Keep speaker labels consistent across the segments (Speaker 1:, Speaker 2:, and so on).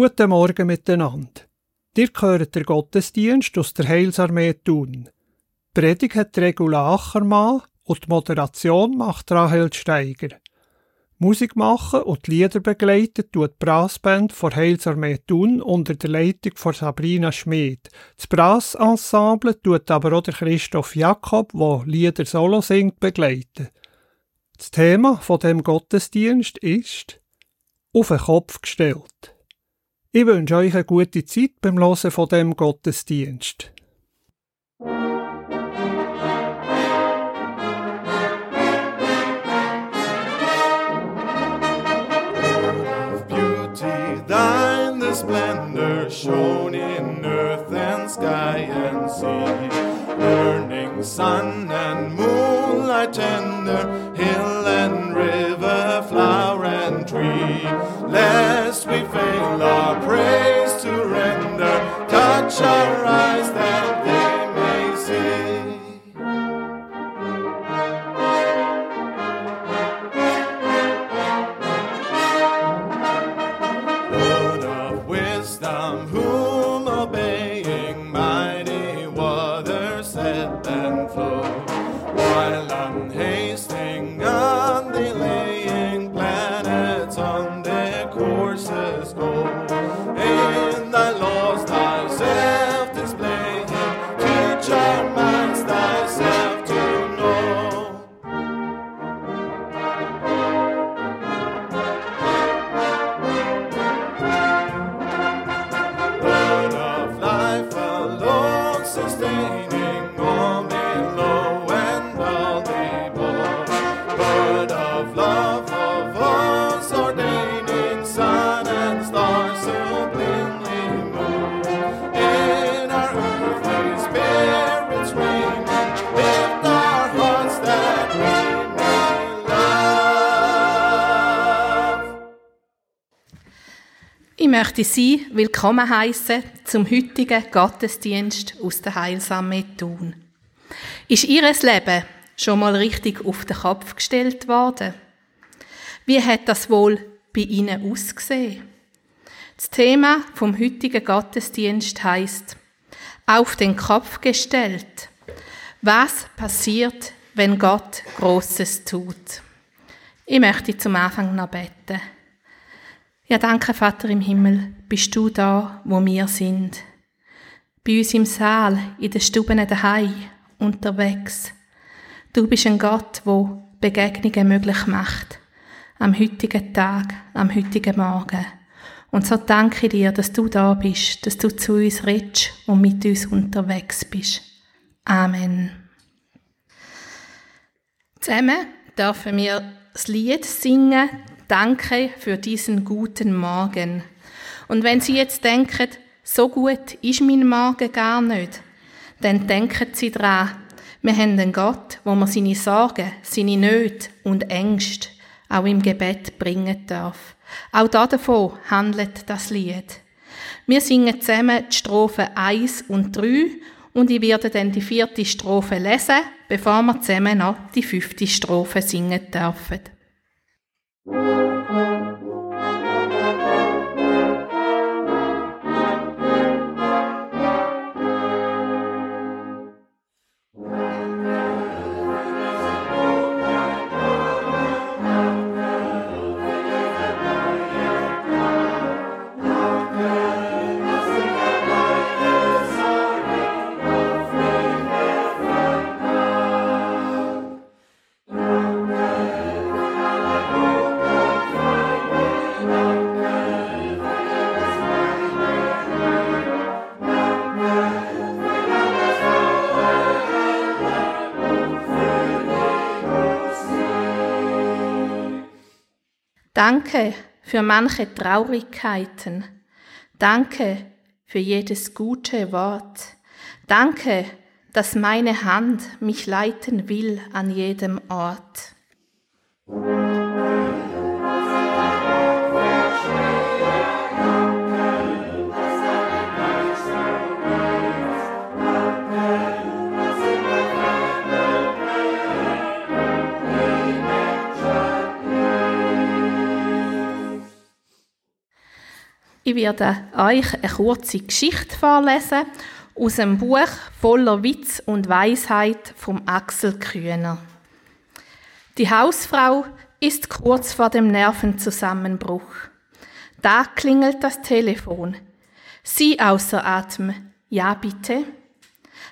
Speaker 1: Guten Morgen miteinander. Dir gehört der Gottesdienst aus der Heilsarmee Thun. Die Predigt hat Regula Achermann und die Moderation macht Rahel Steiger. Musik machen und die Lieder begleiten tut die Brassband von Heilsarmee Thun unter der Leitung von Sabrina Schmid. Das Brassensemble tut aber auch Christoph Jakob, der Lieder solo singt, begleiten. Das Thema von dem Gottesdienst ist auf den Kopf gestellt. Ich wünsche euch eine gute Zeit beim Hören von dem Gottesdienst.
Speaker 2: splendor shone in earth and sky and sea. Burning sun and moonlight tender, hill and river, flower and tree. Lest we fail our praise to render, touch our eyes that
Speaker 3: möchte Sie willkommen heißen zum heutigen Gottesdienst aus der Heilsamme Thun. Ist Ihr Leben schon mal richtig auf den Kopf gestellt worden? Wie hat das wohl bei Ihnen ausgesehen? Das Thema vom heutigen Gottesdienst heißt auf den Kopf gestellt. Was passiert, wenn Gott Großes tut? Ich möchte zum Anfang noch beten. Ja, danke, Vater im Himmel, bist du da, wo wir sind. Bei uns im Saal, in den Stuben daheim, unterwegs. Du bist ein Gott, wo Begegnungen möglich macht. Am heutigen Tag, am heutigen Morgen. Und so danke ich dir, dass du da bist, dass du zu uns redest und mit uns unterwegs bist. Amen. Zusammen dürfen wir das Lied singen, Danke für diesen guten Morgen. Und wenn Sie jetzt denken, so gut ist mein Morgen gar nicht, dann denken Sie dran, wir haben einen Gott, wo man seine Sorgen, seine Nöte und Ängste auch im Gebet bringen darf. Auch davon handelt das Lied. Wir singen zusammen die Strophen 1 und 3 und ich werde dann die vierte Strophe lesen, bevor wir zusammen noch die fünfte Strophe singen dürfen. Thank you. Danke für manche Traurigkeiten. Danke für jedes gute Wort. Danke, dass meine Hand mich leiten will an jedem Ort. Ich werde euch eine kurze Geschichte vorlesen aus einem Buch voller Witz und Weisheit vom Axel Kühner. Die Hausfrau ist kurz vor dem Nervenzusammenbruch. Da klingelt das Telefon. Sie außer Atem. Ja, bitte.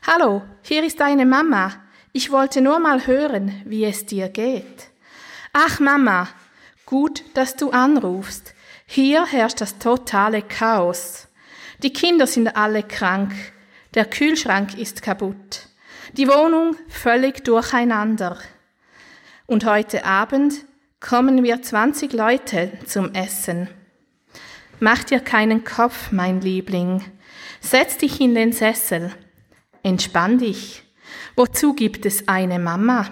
Speaker 3: Hallo, hier ist deine Mama. Ich wollte nur mal hören, wie es dir geht. Ach, Mama, gut, dass du anrufst. Hier herrscht das totale Chaos. Die Kinder sind alle krank. Der Kühlschrank ist kaputt. Die Wohnung völlig durcheinander. Und heute Abend kommen wir 20 Leute zum Essen. Mach dir keinen Kopf, mein Liebling. Setz dich in den Sessel. Entspann dich. Wozu gibt es eine Mama?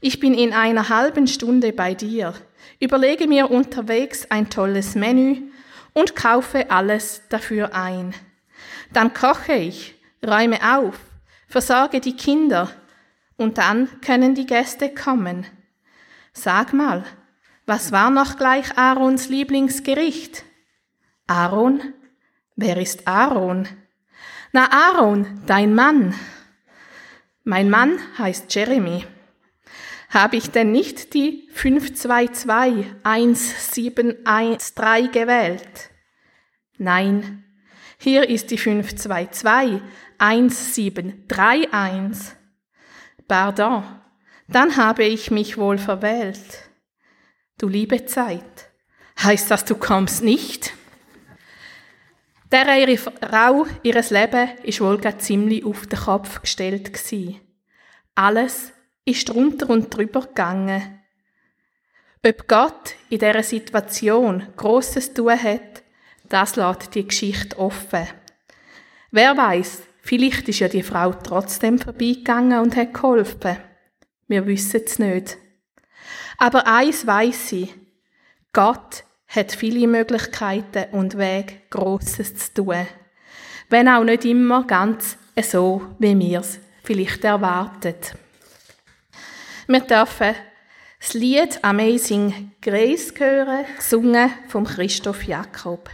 Speaker 3: Ich bin in einer halben Stunde bei dir überlege mir unterwegs ein tolles Menü und kaufe alles dafür ein. Dann koche ich, räume auf, versorge die Kinder und dann können die Gäste kommen. Sag mal, was war noch gleich Aarons Lieblingsgericht? Aaron? Wer ist Aaron? Na Aaron, dein Mann. Mein Mann heißt Jeremy. Habe ich denn nicht die 522113 gewählt? Nein, hier ist die 5221731. Pardon, dann habe ich mich wohl verwählt. Du liebe Zeit, heißt das, du kommst nicht? Der ihre Frau, ihres Leben, ist wohl ziemlich auf den Kopf gestellt gsi. Alles ist drunter und drüber gegangen. Ob Gott in dieser Situation Grosses tun hat, das lässt die Geschichte offen. Wer weiß, vielleicht ist ja die Frau trotzdem vorbeigegangen und hat geholfen. Wir wissen es nicht. Aber eins weiß sie: Gott hat viele Möglichkeiten und Wege, Grosses zu tun. Wenn auch nicht immer ganz so, wie wir es vielleicht erwarten. Wir dürfen das Lied Amazing Grace hören, gesungen von Christoph Jakob.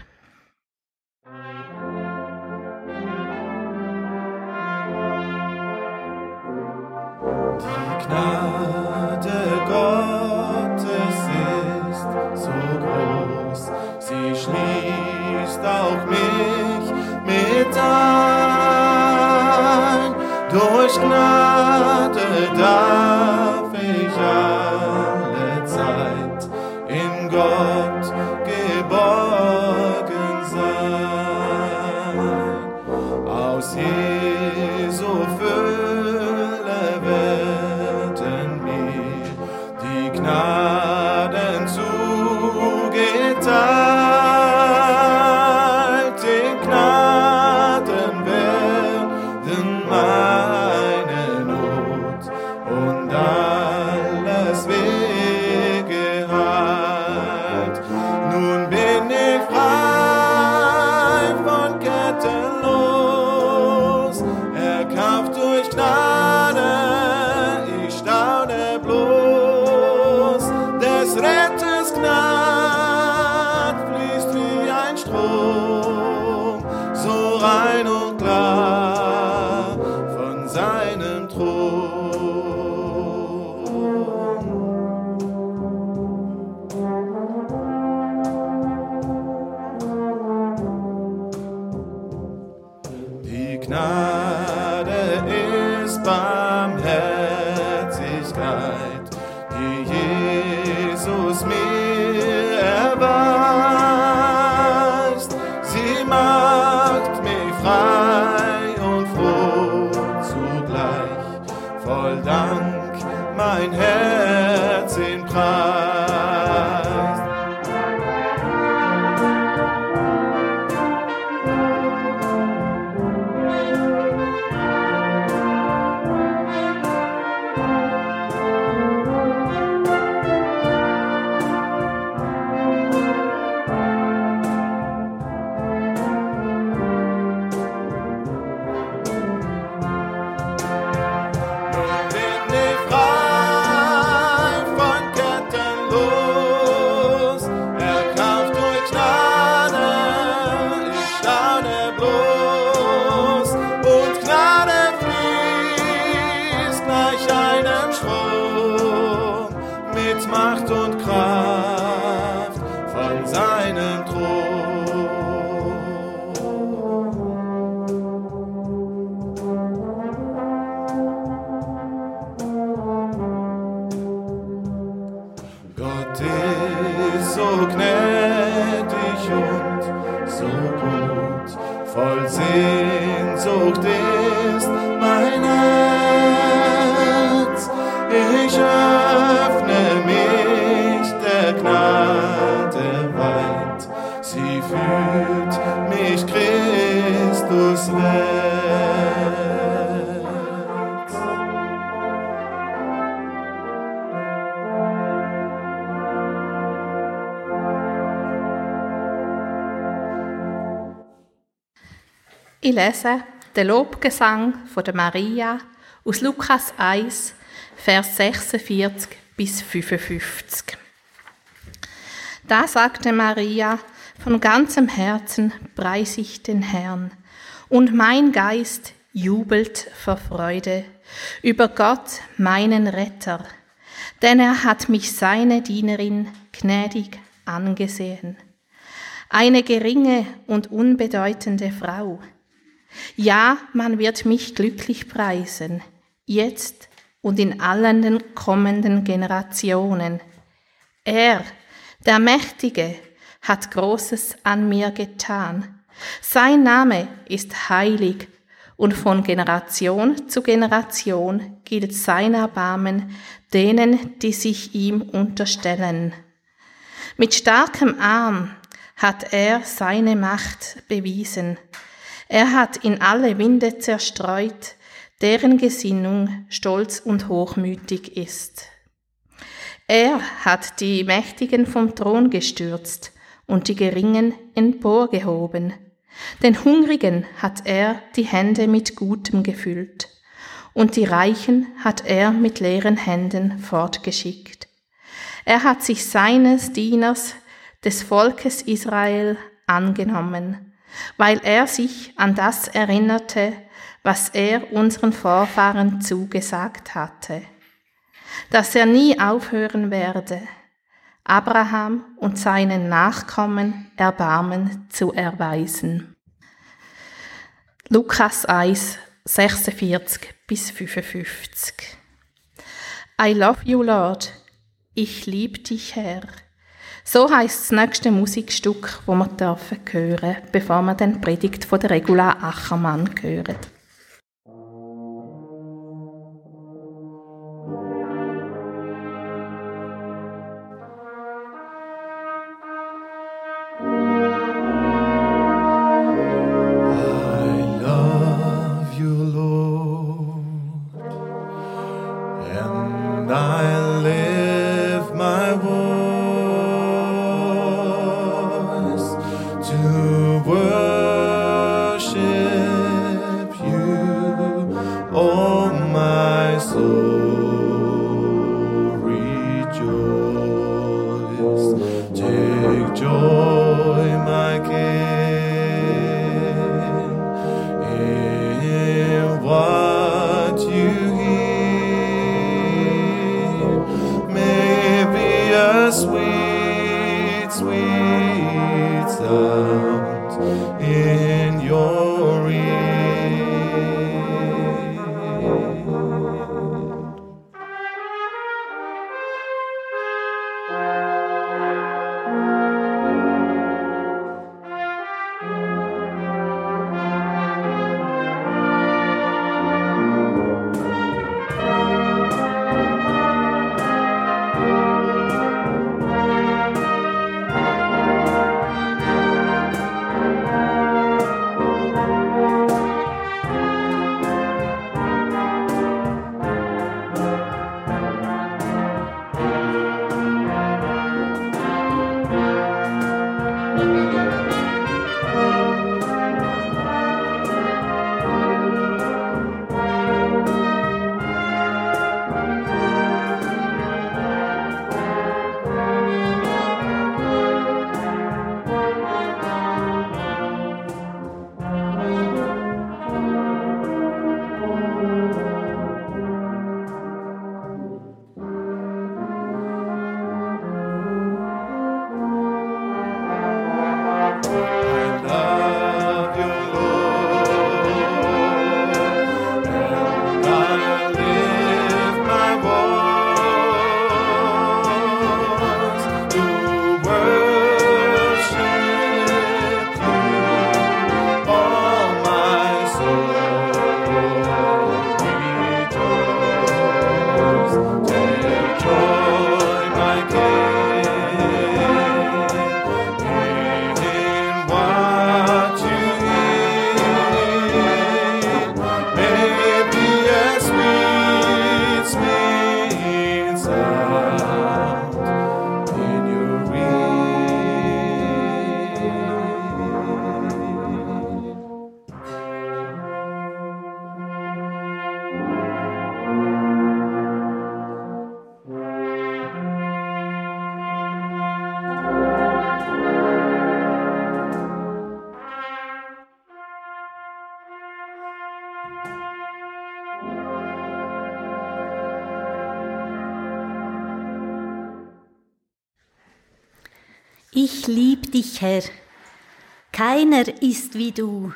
Speaker 2: Ich
Speaker 3: lese den Lobgesang von der Maria aus Lukas 1, Vers 46 bis 55. Da sagte Maria, von ganzem Herzen preise ich den Herrn, und mein Geist jubelt vor Freude über Gott, meinen Retter, denn er hat mich seine Dienerin gnädig angesehen. Eine geringe und unbedeutende Frau. Ja, man wird mich glücklich preisen, jetzt und in allen den kommenden Generationen. Er, der Mächtige, hat Großes an mir getan. Sein Name ist heilig und von Generation zu Generation gilt sein Erbarmen denen, die sich ihm unterstellen. Mit starkem Arm hat er seine Macht bewiesen. Er hat in alle Winde zerstreut, deren Gesinnung stolz und hochmütig ist. Er hat die Mächtigen vom Thron gestürzt und die Geringen emporgehoben. Den Hungrigen hat er die Hände mit Gutem gefüllt, und die Reichen hat er mit leeren Händen fortgeschickt. Er hat sich seines Dieners, des Volkes Israel, angenommen, weil er sich an das erinnerte, was er unseren Vorfahren zugesagt hatte, dass er nie aufhören werde, Abraham und seinen Nachkommen Erbarmen zu erweisen. Lukas 1, 46 bis 55 I love you, Lord. Ich lieb dich, Herr. So heißt das nächste Musikstück, wo wir dürfen hören, bevor wir den Predigt von der Regula Achermann hören.
Speaker 4: Herr. Keiner ist wie du.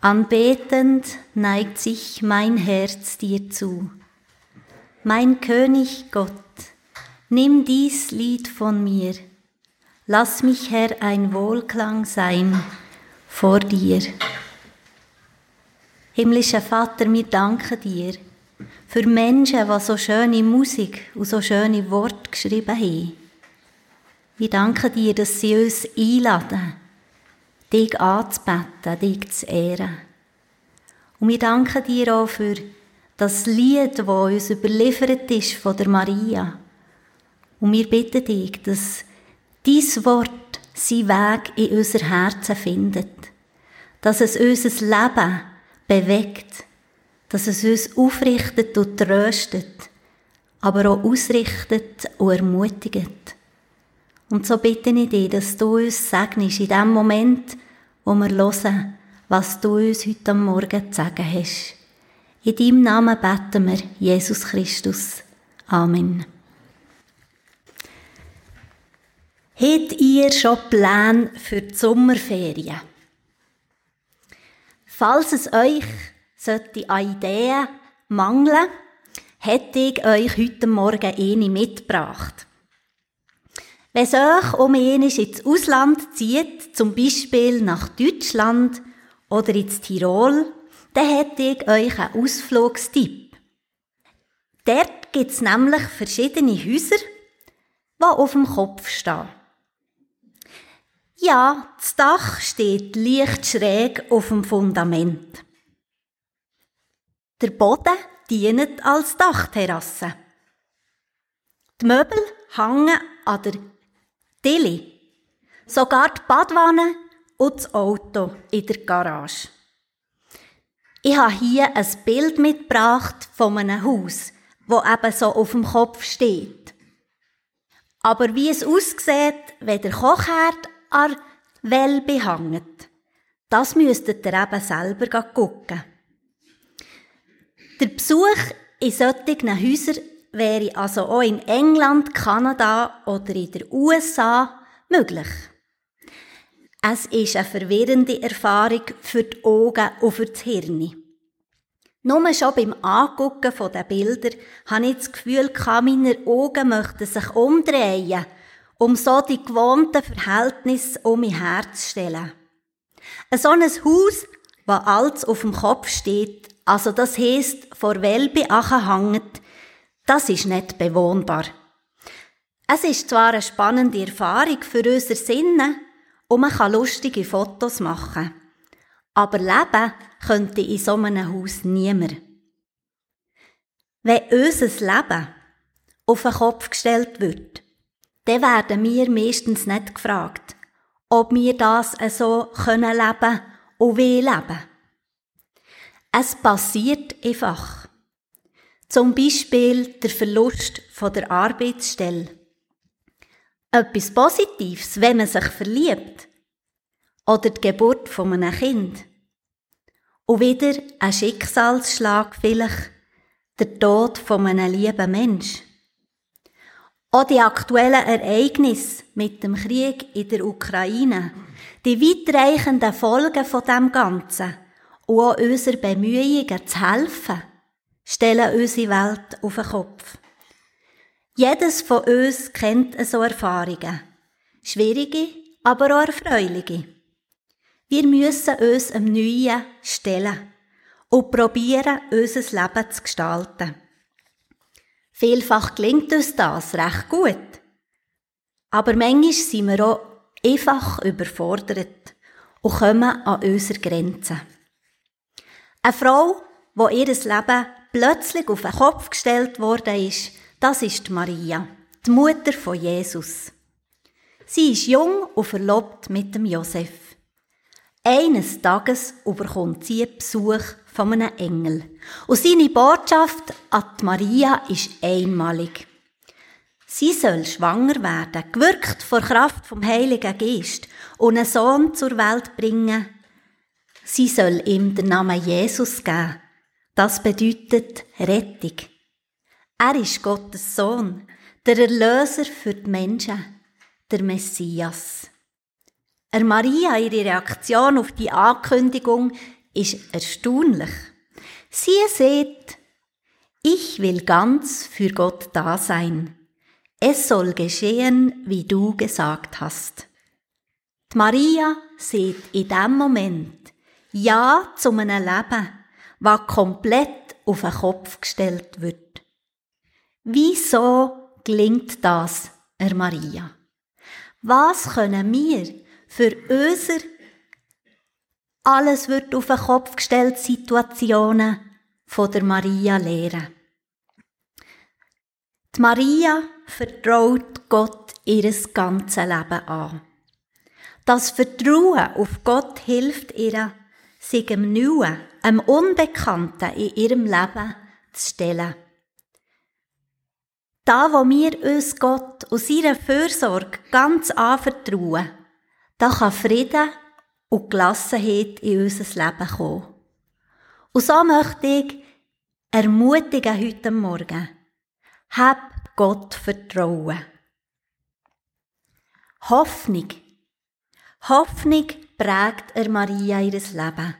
Speaker 4: Anbetend neigt sich mein Herz dir zu. Mein König Gott, nimm dies Lied von mir. Lass mich, Herr, ein Wohlklang sein vor dir. Himmlischer Vater, wir danken dir für Menschen, die so schöne Musik und so schöne Worte geschrieben haben. Wir danken dir, dass sie uns einladen, dich anzubeten, dich zu ehren. Und wir danken dir auch für das Lied, das uns überliefert ist von der Maria. Und wir bitten dich, dass dies Wort seinen Weg in unser Herzen findet. Dass es unser Leben bewegt. Dass es uns aufrichtet und tröstet. Aber auch ausrichtet und ermutigt. Und so bitte ich dich, dass du uns segnest in dem Moment, wo wir hören, was du uns heute Morgen zu sagen hast. In deinem Namen beten wir, Jesus Christus. Amen. Habt ihr schon Pläne für die Sommerferien? Falls es euch sollte an Ideen mangeln, hätte ich euch heute Morgen eine mitgebracht. Wenn euch um ins Ausland zieht, zum Beispiel nach Deutschland oder ins Tirol, dann hätte ich euch einen Ausflugstipp. Dort gibt es nämlich verschiedene Häuser, die auf dem Kopf stehen. Ja, das Dach steht leicht schräg auf dem Fundament. Der Boden dient als Dachterrasse. Die Möbel hängen an der Tilly. Sogar die Badwanne und das Auto in der Garage. Ich habe hier ein Bild mitgebracht von einem Haus, wo eben so auf dem Kopf steht. Aber wie es aussieht, wenn der Kochherd an Well behangt, das müsstet ihr eben selber gucken. Der Besuch in solchen Häusern wäre also auch in England, Kanada oder in den USA möglich. Es ist eine verwirrende Erfahrung für die Augen und für das Hirn. Nur schon beim Angucken von den Bildern habe ich das Gefühl, meine Augen möchten sich umdrehen, um so die gewohnten Verhältnisse um mein Herz zu stellen. Ein so ein Haus, das alles auf dem Kopf steht, also das heisst, vor Welbe hängt, das ist nicht bewohnbar. Es ist zwar eine spannende Erfahrung für unser Sinne und man kann lustige Fotos machen. Aber leben könnte in so einem Haus niemand. Wenn unser Leben auf den Kopf gestellt wird, dann werden wir meistens nicht gefragt, ob wir das so können leben und wie leben. Es passiert einfach. Zum Beispiel der Verlust von der Arbeitsstelle. Etwas Positives, wenn man sich verliebt. Oder die Geburt von einem Kind. Und wieder ein Schicksalsschlag vielleicht, der Tod von einem lieben Mensch. Auch die aktuellen Ereignisse mit dem Krieg in der Ukraine die weitreichenden Folgen von dem Ganzen und auch unsere Bemühungen zu helfen, stellen unsere Welt auf den Kopf. Jedes von uns kennt so Erfahrungen. Schwierige, aber auch erfreuliche. Wir müssen uns am Neuen stellen und probieren, unser Leben zu gestalten. Vielfach gelingt uns das recht gut. Aber manchmal sind wir auch einfach überfordert und kommen an unsere Grenzen. Eine Frau, wo ihr Leben plötzlich auf den Kopf gestellt worden ist, das ist Maria, die Mutter von Jesus. Sie ist jung und verlobt mit dem Josef. Eines Tages überkommt sie Besuch von einem Engel. Und seine Botschaft an Maria ist einmalig. Sie soll schwanger werden, gewirkt vor Kraft vom Heiligen Geist und einen Sohn zur Welt bringen. Sie soll ihm den Namen Jesus geben. Das bedeutet Rettung. Er ist Gottes Sohn, der Erlöser für die Menschen, der Messias. Er Maria, ihre Reaktion auf die Ankündigung ist erstaunlich. Sie sieht, ich will ganz für Gott da sein. Es soll geschehen, wie du gesagt hast. Die Maria sieht in dem Moment Ja zu einem Leben, was komplett auf den Kopf gestellt wird. Wieso gelingt das, er Maria? Was können wir für unser alles wird auf den Kopf gestellt Situationen von der Maria lehren? Die Maria vertraut Gott ihres ganzes Leben an. Das Vertrauen auf Gott hilft ihr, sich im Neuen, am Unbekannten in ihrem Leben zu stellen. Da, wo wir uns Gott und seiner Fürsorge ganz anvertrauen, da kann Frieden und Gelassenheit in unser Leben kommen. Und so möchte ich ermutigen heute Morgen. Hab Gott Vertrauen. Hoffnung. Hoffnung prägt er Maria ihres Leben.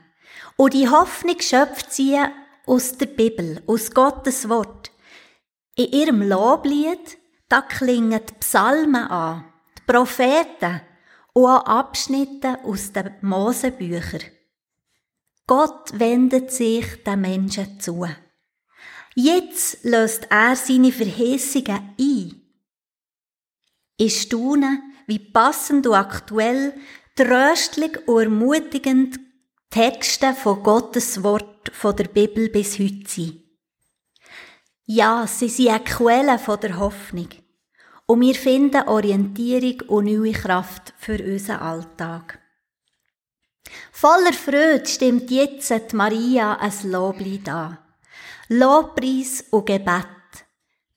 Speaker 4: Und die Hoffnung schöpft sie aus der Bibel, aus Gottes Wort. In ihrem Loblied, da klingen die Psalmen an, die Propheten und auch Abschnitte aus den Mosebüchern. Gott wendet sich den Menschen zu. Jetzt löst er seine Verheißungen ein. Ich staune, wie passend und aktuell, tröstlich und ermutigend Texte von Gottes Wort von der Bibel bis heute sind. Ja, sie sind eine Quelle von der Hoffnung. Und wir finden Orientierung und neue Kraft für unseren Alltag. Voller Freude stimmt jetzt Maria ein Loblied an. Lobpreis und Gebet.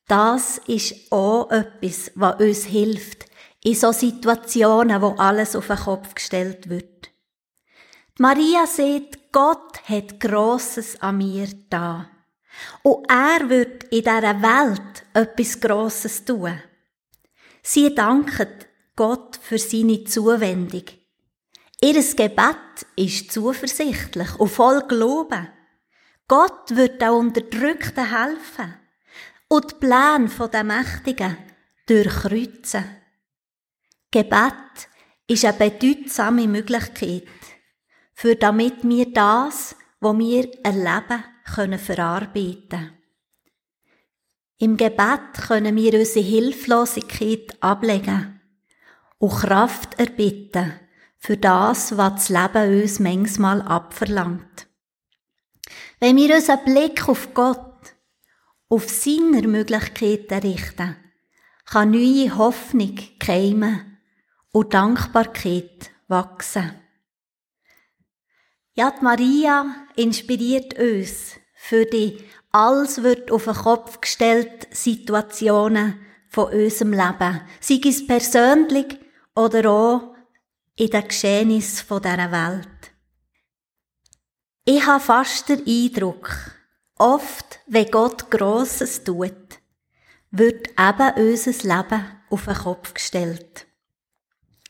Speaker 4: Das ist auch etwas, was uns hilft in so Situationen, wo alles auf den Kopf gestellt wird. Maria sagt, Gott hat Grosses an mir da. Und er wird in dieser Welt etwas Grosses tun. Sie danket Gott für seine Zuwendung. Ihr Gebet ist zuversichtlich und voll Glauben. Gott wird den Unterdrückten helfen und die Pläne der Mächtigen durchkreuzen. Gebet ist eine bedeutsame Möglichkeit, für damit wir das, was wir erleben, können verarbeiten. Im Gebet können wir unsere Hilflosigkeit ablegen und Kraft erbitten für das, was das Leben uns manchmal abverlangt. Wenn wir unseren Blick auf Gott, auf seine Möglichkeiten richten, kann neue Hoffnung keimen und Dankbarkeit wachsen. Ja, die Maria inspiriert uns für die alles wird auf den Kopf gestellt Situationen von unserem Leben, sei es persönlich oder auch in den Geschehnissen dieser Welt. Ich habe fast den Eindruck, oft, wenn Gott Grosses tut, wird eben unser Leben auf den Kopf gestellt.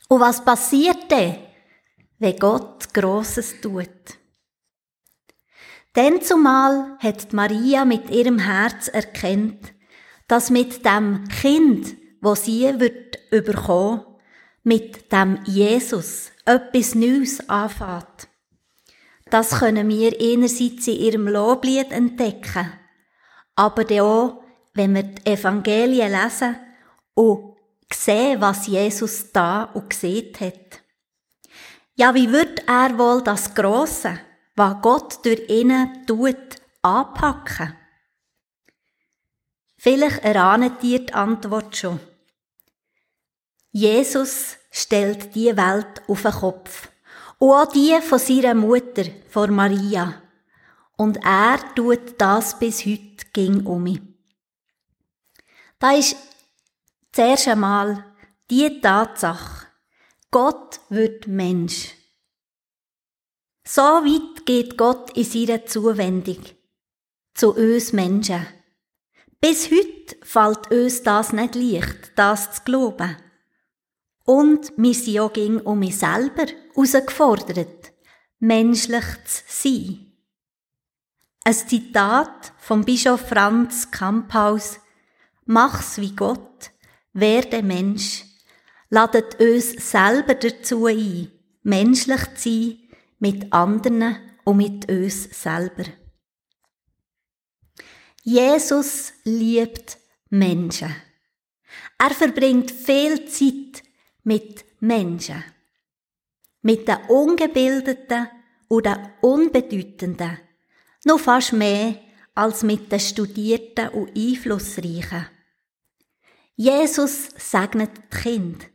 Speaker 4: Und was passiert denn, wenn Gott Grosses tut. Denn zumal hat Maria mit ihrem Herz erkennt, dass mit dem Kind, wo sie wird überkommen, mit dem Jesus etwas Neues anfängt. Das können wir einerseits in ihrem Loblied entdecken, aber auch, wenn wir die Evangelien lesen und sehen, was Jesus da und gesehen hat. Ja, wie wird er wohl das Grosse, was Gott durch ihn tut, anpacken? Vielleicht erahnet ihr die Antwort schon. Jesus stellt die Welt auf den Kopf. Und auch die von seiner Mutter, von Maria. Und er tut das bis heute ging um. Da ist zuerst einmal die Tatsache, Gott wird Mensch. So weit geht Gott in seiner Zuwendung zu uns Menschen. Bis heute fällt uns das nicht leicht, das zu glauben. Und wir sind auch gegen um mich selber herausgefordert, menschlich zu sein. Ein Zitat vom Bischof Franz Kamphaus Mach's wie Gott, werde Mensch, ladet uns selber dazu ein, menschlich zu sein, mit anderen und mit uns selber. Jesus liebt Menschen. Er verbringt viel Zeit mit Menschen. Mit den Ungebildeten und den Unbedeutenden. Noch fast mehr als mit den Studierten und Einflussreichen. Jesus segnet die Kinder.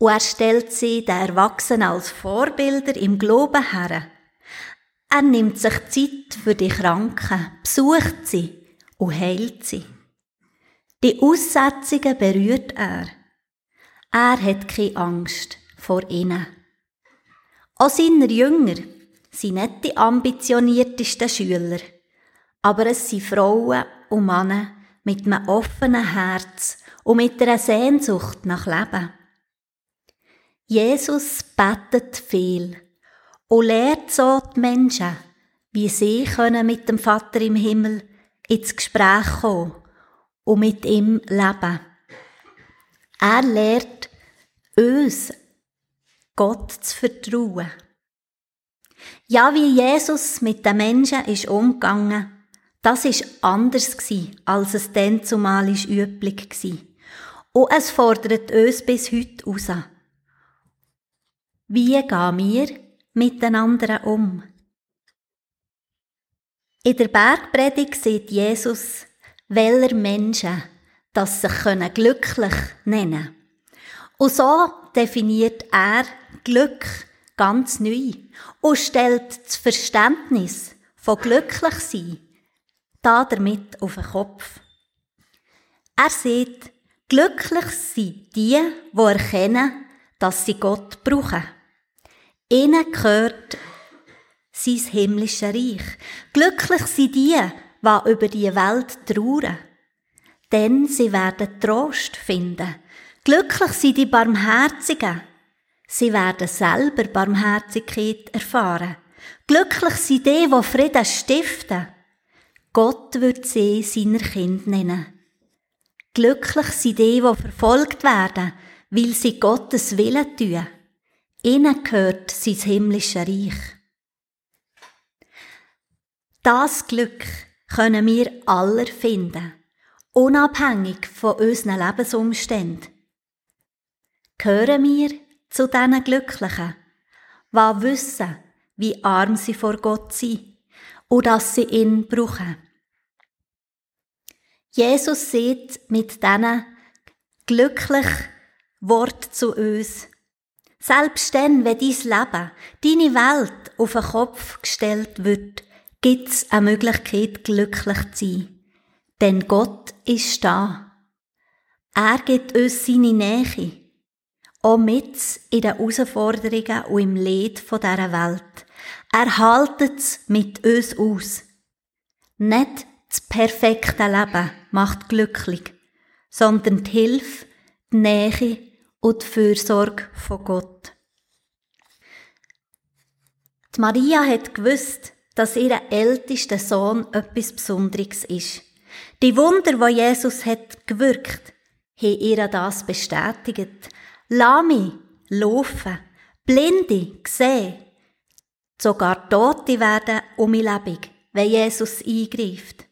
Speaker 4: Und er stellt sie den Erwachsenen als Vorbilder im Glauben her. Er nimmt sich Zeit für die Kranken, besucht sie und heilt sie. Die Aussetzungen berührt er. Er hat keine Angst vor ihnen. Auch seine Jünger sind nicht die ambitioniertesten Schüler, aber es sind Frauen und Männer mit einem offenen Herz und mit einer Sehnsucht nach Leben. Jesus betet viel und lehrt so die Menschen, wie sie können mit dem Vater im Himmel ins Gespräch kommen und mit ihm leben. Er lehrt uns, Gott zu vertrauen. Ja, wie Jesus mit den Menschen ist umgegangen, das ist anders gsi, als es denn zumal üblich gsi. Und es fordert uns bis heute raus. Wie gehen wir miteinander um? In der Bergpredigt sieht Jesus, welcher Menschen das sich glücklich nennen können. Und so definiert er Glück ganz neu und stellt das Verständnis von glücklich sein da damit auf den Kopf. Er sieht, glücklich sind die, die erkennen, dass sie Gott brauchen. Ihnen gehört sein himmlisches Reich. Glücklich sind die, die über die Welt trauern. Denn sie werden Trost finden. Glücklich sind die Barmherzigen. Sie werden selber Barmherzigkeit erfahren. Glücklich sind die, die Frieden stiften. Gott wird sie seiner Kind nennen. Glücklich sind die, die verfolgt werden, weil sie Gottes Willen tun. Ihnen gehört sein himmlisches Reich. Das Glück können wir aller finden, unabhängig von unseren Lebensumständen. Gehören wir zu diesen Glücklichen, die wissen, wie arm sie vor Gott sind und dass sie ihn brauchen. Jesus sieht mit diesen glücklich Wort zu uns. Selbst dann, wenn dein Leben, deine Welt auf den Kopf gestellt wird, gibt's eine Möglichkeit, glücklich zu sein. Denn Gott ist da. Er gibt uns seine Nähe. Auch mit in den Herausforderungen und im Leid dieser Welt. Er haltet es mit uns aus. Nicht das perfekte Leben macht glücklich, sondern die Hilfe, die Nähe und die Fürsorge von Gott. Die Maria hat gewusst, dass ihr ältester Sohn etwas Besonderes ist. Die Wunder, wo Jesus hat gewirkt, haben ihr das bestätigt. Lahme laufen, Blinde sehen, sogar Tote werden um lebendig, wenn Jesus eingreift.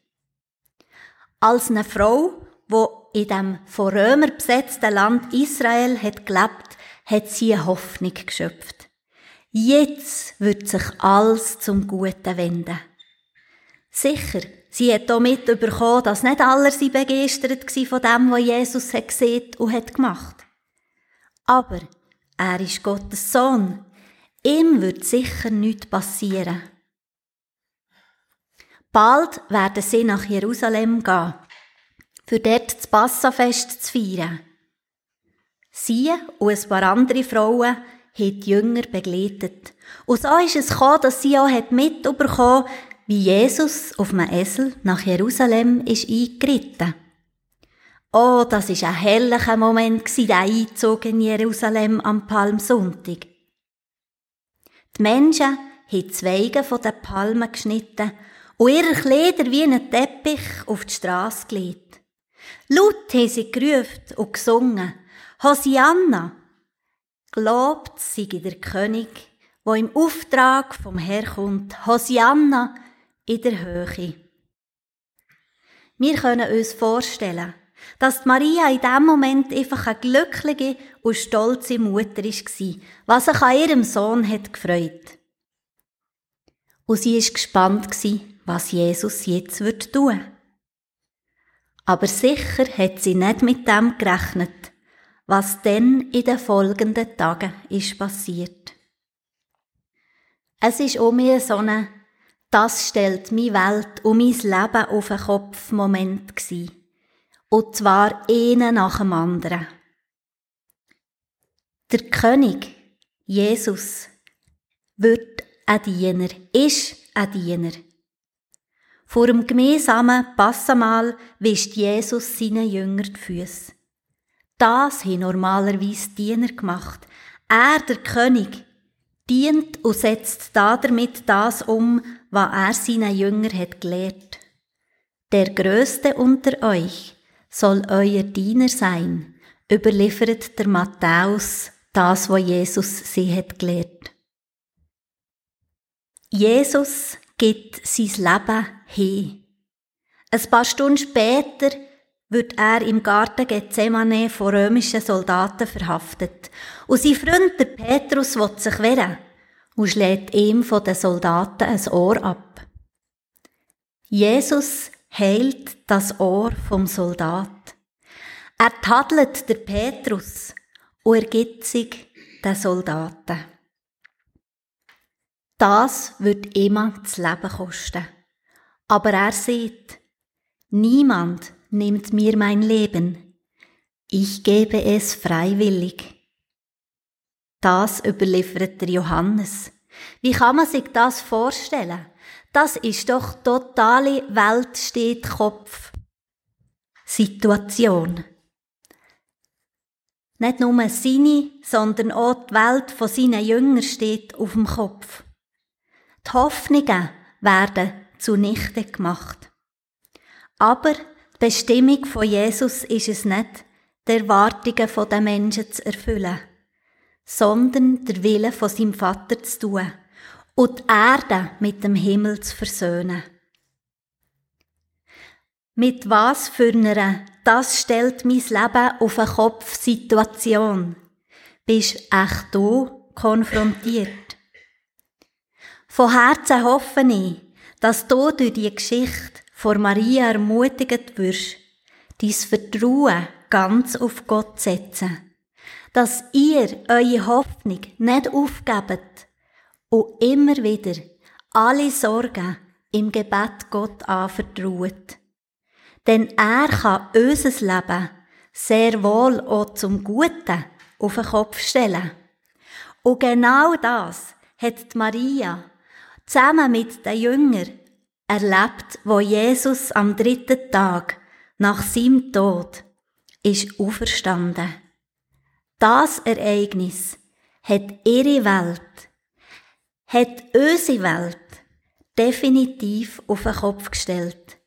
Speaker 4: Als eine Frau, wo in dem von Römer besetzten Land Israel hat gelebt, hat sie Hoffnung geschöpft. Jetzt wird sich alles zum Guten wenden. Sicher, sie hat auch mitbekommen, dass nicht alle sie begeistert von dem, was Jesus hat gesehen und hat gemacht. Aber er ist Gottes Sohn. Ihm wird sicher nichts passieren. Bald werden sie nach Jerusalem gehen, für dort das Passafest zu feiern. Sie und ein paar andere Frauen haben die Jünger begleitet. Und so ist es gekommen, dass sie auch mitbekommen wie Jesus auf einem Esel nach Jerusalem ist eingeritten. Oh, das ist ein herrlicher Moment der Einzug in Jerusalem am Palmsonntag. Die Menschen haben Zweige von den Palmen geschnitten und ihre Kleider wie ein Teppich auf die Straße gelegt. Laut haben sie gerufen und gesungen. Hosianna! Glaubt sei der König, wo im Auftrag vom Herr kommt. Hosianna in der Höhe. Wir können uns vorstellen, dass Maria in dem Moment einfach eine glückliche und stolze Mutter war, was sich an ihrem Sohn hat gefreut. Und sie ist gespannt was Jesus jetzt wird tun. Aber sicher hat sie nicht mit dem gerechnet, was denn in den folgenden Tagen ist passiert. Es ist um mir so eine das stellt meine Welt und mein Leben auf den Kopf Moment gsi. Und zwar einen nach dem anderen. Der König, Jesus, wird ein Diener, ist ein Diener. Vor dem gemeinsamen Passamal wischt Jesus seinen Jünger die Füße. Das haben normalerweise Diener gemacht. Er, der König, dient und setzt damit das um, was er seinen Jünger hat gelehrt. Der Größte unter euch soll euer Diener sein, überliefert der Matthäus das, was Jesus sie hat gelehrt. Jesus gibt sein Leben hin. Ein paar Stunden später wird er im Garten Gethsemane von römischen Soldaten verhaftet. Und sein Freund, der Petrus, will sich wehren und schlägt ihm von den Soldaten ein Ohr ab. Jesus heilt das Ohr vom Soldat. Er tadelt der Petrus und ergibt sich den Soldaten. Das wird jemand das Leben kosten. Aber er sieht, niemand nimmt mir mein Leben. Ich gebe es freiwillig. Das überliefert der Johannes. Wie kann man sich das vorstellen? Das ist doch totale Welt steht Kopf. Situation. Nicht nur seine, sondern auch die Welt von seinen Jüngern steht auf dem Kopf. Die Hoffnungen werden zunichte gemacht. Aber die Bestimmung von Jesus ist es nicht, die Erwartungen der Menschen zu erfüllen sondern der Wille von seinem Vater zu tun und die Erde mit dem Himmel zu versöhnen. Mit was für einer das stellt mein Leben auf eine Kopfsituation. Bist echt du konfrontiert. Von Herzen hoffe ich, dass du durch die Geschichte vor Maria ermutigt wirst, dein Vertrauen ganz auf Gott setzen dass ihr eure Hoffnung nicht aufgebt und immer wieder alle Sorgen im Gebet Gott anvertraut. Denn er kann unser Leben sehr wohl auch zum Guten auf den Kopf stellen. Und genau das hat Maria zusammen mit den Jüngern erlebt, wo Jesus am dritten Tag nach seinem Tod ist auferstanden. Das Ereignis hat ihre Welt, hat unsere Welt definitiv auf den Kopf gestellt.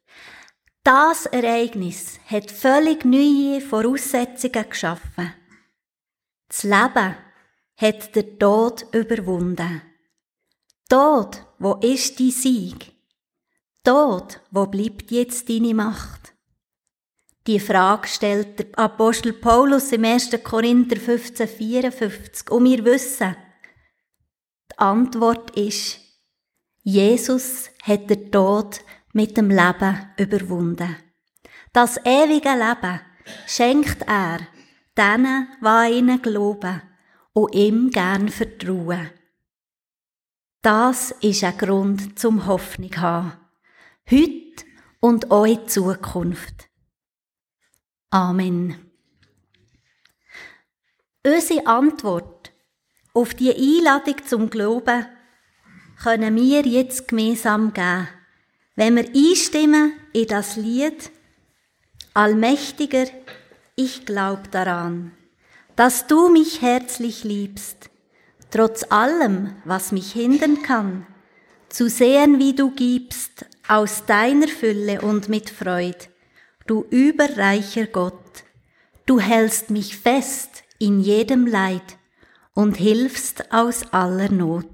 Speaker 4: Das Ereignis hat völlig neue Voraussetzungen geschaffen. Das Leben hat der Tod überwunden. Tod, wo ist die Sieg? Tod, wo bleibt jetzt deine Macht? Die Frage stellt der Apostel Paulus im 1. Korinther 15, 54. Und wir wissen, die Antwort ist, Jesus hat den Tod mit dem Leben überwunden. Das ewige Leben schenkt er denen, die an ihn glauben und ihm gern vertrauen. Das ist ein Grund zum Hoffnung haben. Heute und in Zukunft. Amen. Unsere Antwort auf die Einladung zum Glauben können wir jetzt gemeinsam geben, wenn wir einstimmen in das Lied Allmächtiger, ich glaub daran, dass du mich herzlich liebst, trotz allem, was mich hindern kann, zu sehen, wie du gibst, aus deiner Fülle und mit Freud, du überreicher Gott, du hältst mich fest in jedem Leid und hilfst aus aller Not.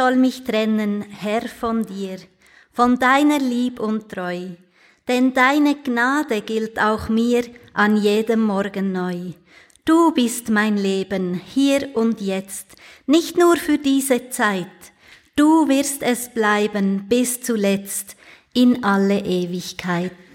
Speaker 4: Soll mich trennen, Herr, von dir, von deiner Lieb und Treu, denn deine Gnade gilt auch mir an jedem Morgen neu. Du bist mein Leben, hier und jetzt, nicht nur für diese Zeit, du wirst es bleiben bis zuletzt, in alle Ewigkeit.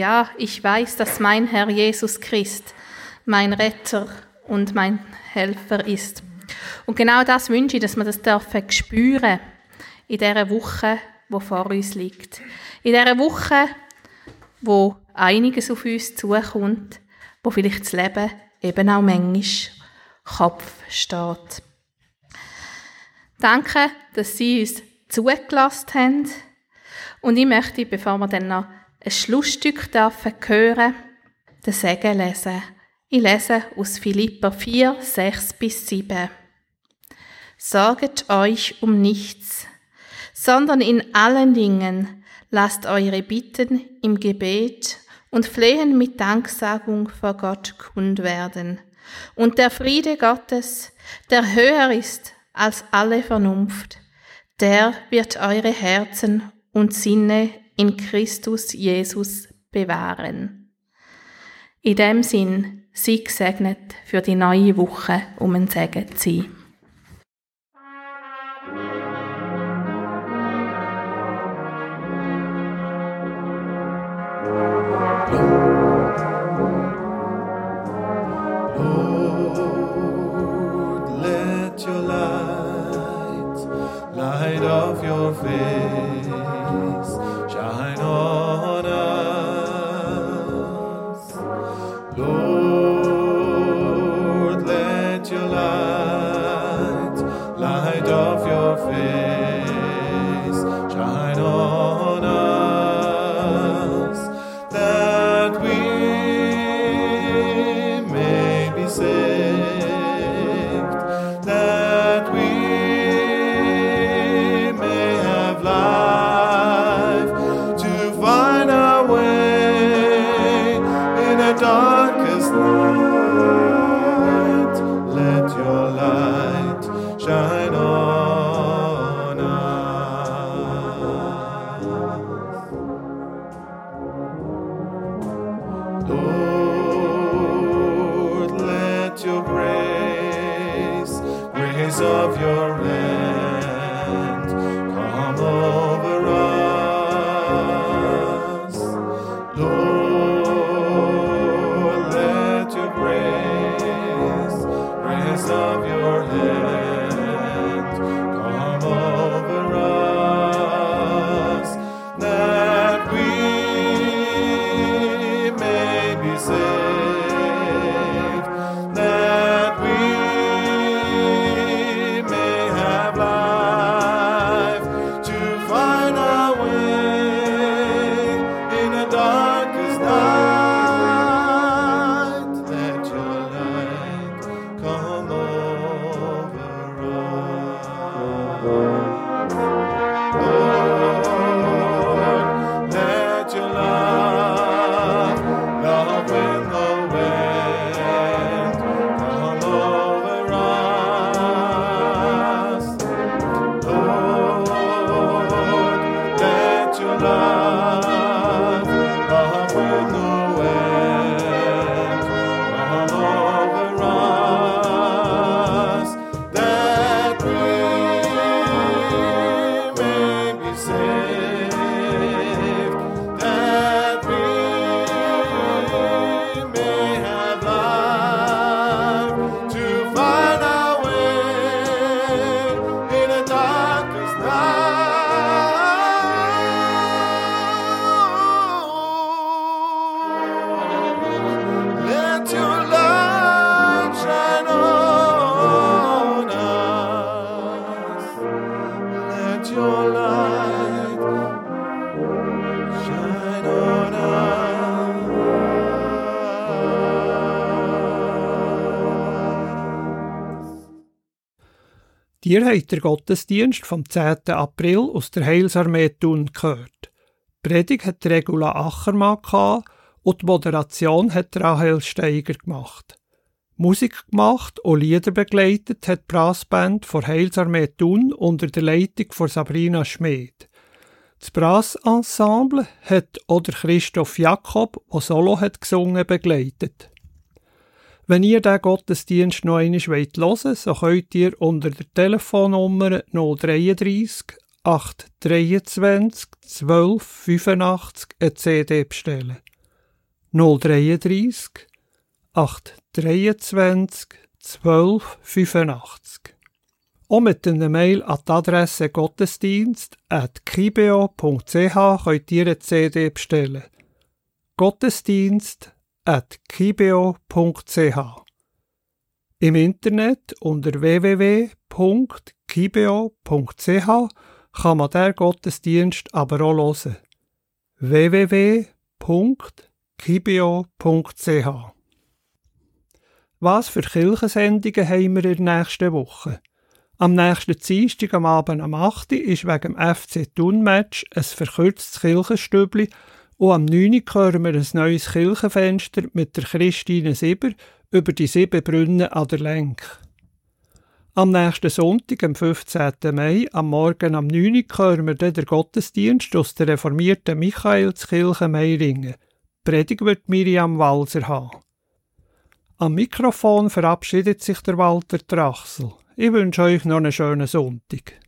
Speaker 2: Ja, ich weiß, dass mein Herr Jesus Christ mein Retter und mein Helfer ist. Und genau das wünsche ich, dass wir das dürfen spüren in dieser Woche, wo vor uns liegt. In dieser Woche, wo einiges auf uns zukommt, wo vielleicht das Leben eben auch manchmal Kopf steht. Danke, dass Sie uns zugelassen haben. Und ich möchte, bevor wir dann noch ein Schlussstück dürfen hören, den Segen lesen. Ich lese aus Philippa 4, 6 bis 7. Sorget euch um nichts, sondern in allen Dingen lasst eure Bitten im Gebet und Flehen mit Danksagung vor Gott kund werden. Und der Friede Gottes, der höher ist als alle Vernunft, der wird eure Herzen und Sinne in Christus Jesus bewahren. In dem Sinn, sei gesegnet für die neue Woche, um ein Segen zu sein.
Speaker 1: Ihr habt den Gottesdienst vom 10. April aus der Heilsarmee Thun gehört. Die Predigt hat Regula Achermann gehabt und die Moderation hat Rahel Steiger gemacht. Musik gemacht und Lieder begleitet hat die Brassband von Heilsarmee Thun unter der Leitung von Sabrina Schmid. Das Brassensemble hat oder Christoph Jakob, der Solo hat gesungen, begleitet. Wenn ihr den Gottesdienst noch einmal hören wollt, so könnt ihr unter der Telefonnummer 033 823 12 85 eine CD bestellen. 033 823 12 85. Auch mit einer Mail an die Adresse gottesdienst.kibeo.ch könnt ihr eine CD bestellen. Gottesdienst kibeo.ch Im Internet unter www.kibeo.ch kann man der Gottesdienst aber auch hören. www.kibeo.ch Was für Kirchensendungen haben wir in der nächsten Woche? Am nächsten Dienstag am Abend am 8. ist wegen dem FC Thun-Match ein verkürztes Kirchenstübli und am 9. hören wir ein neues Kirchenfenster mit der Christine Sieber über die sieben Brunnen an der Lenk. Am nächsten Sonntag, am 15. Mai, am Morgen am 9. hören wir dann den Gottesdienst aus der reformierten Michaelskirche Meiringen. Predigt wird Miriam Walser haben. Am Mikrofon verabschiedet sich der Walter Trachsel. Ich wünsche euch noch einen schönen Sonntag.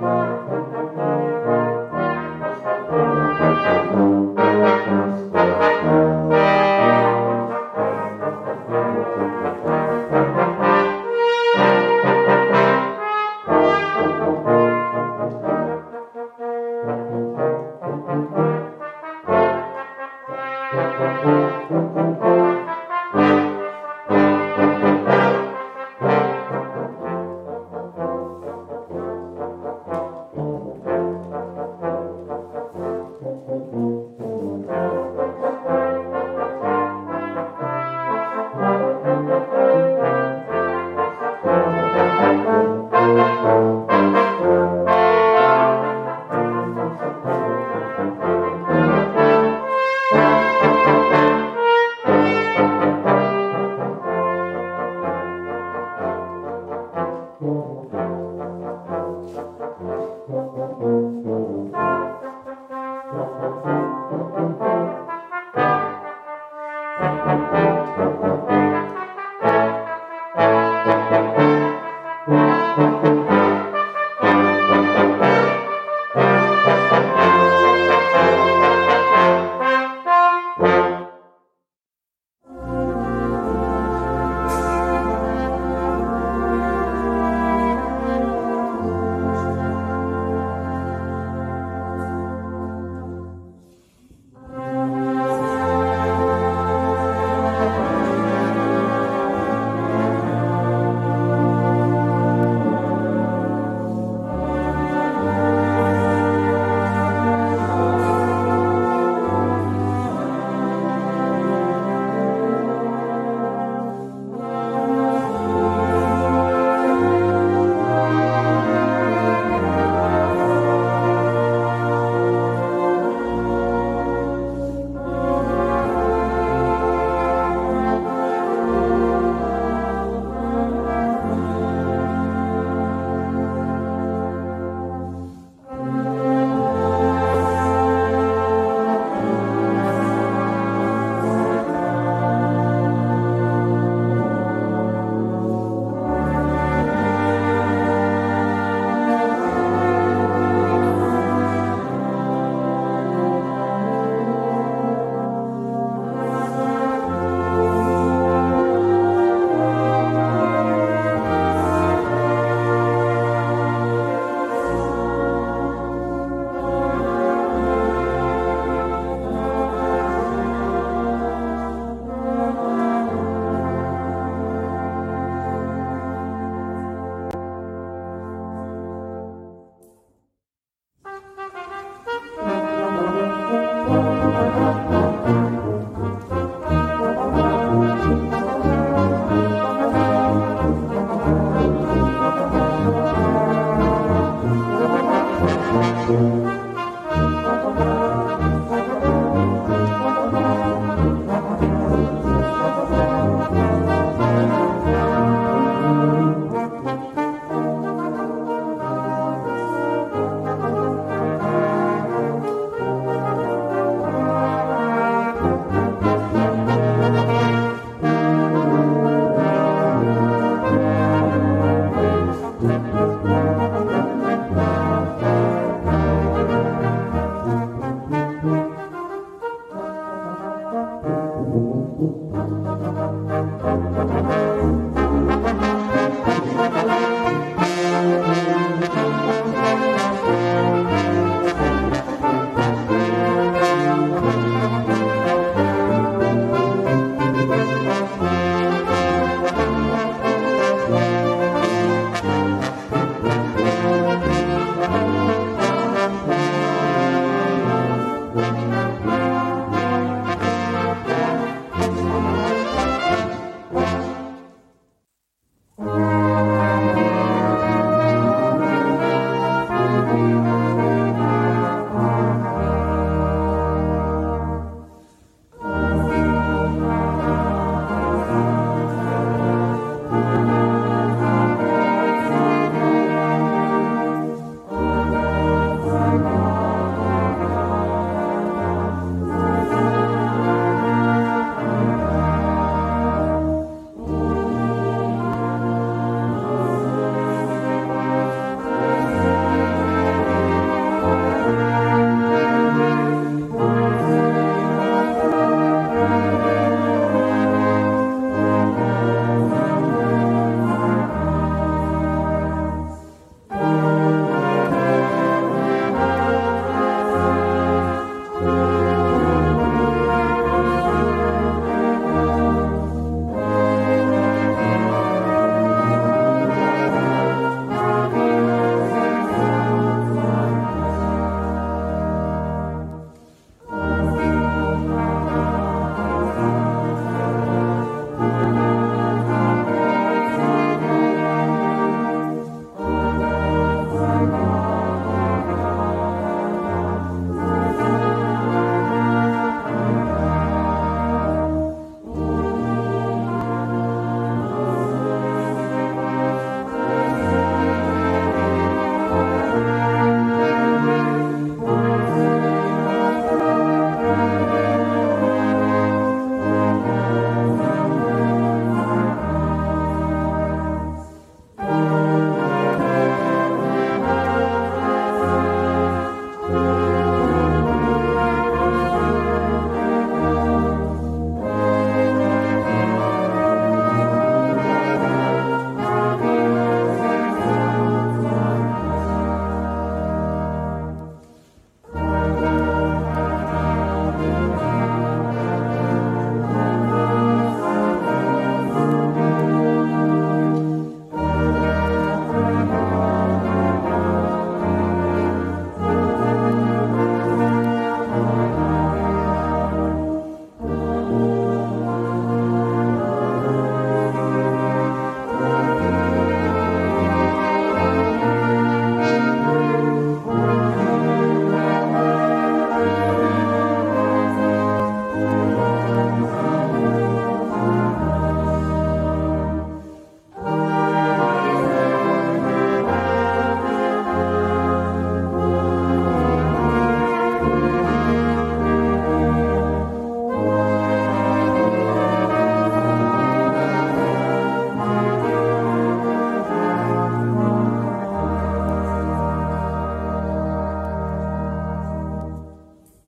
Speaker 5: Música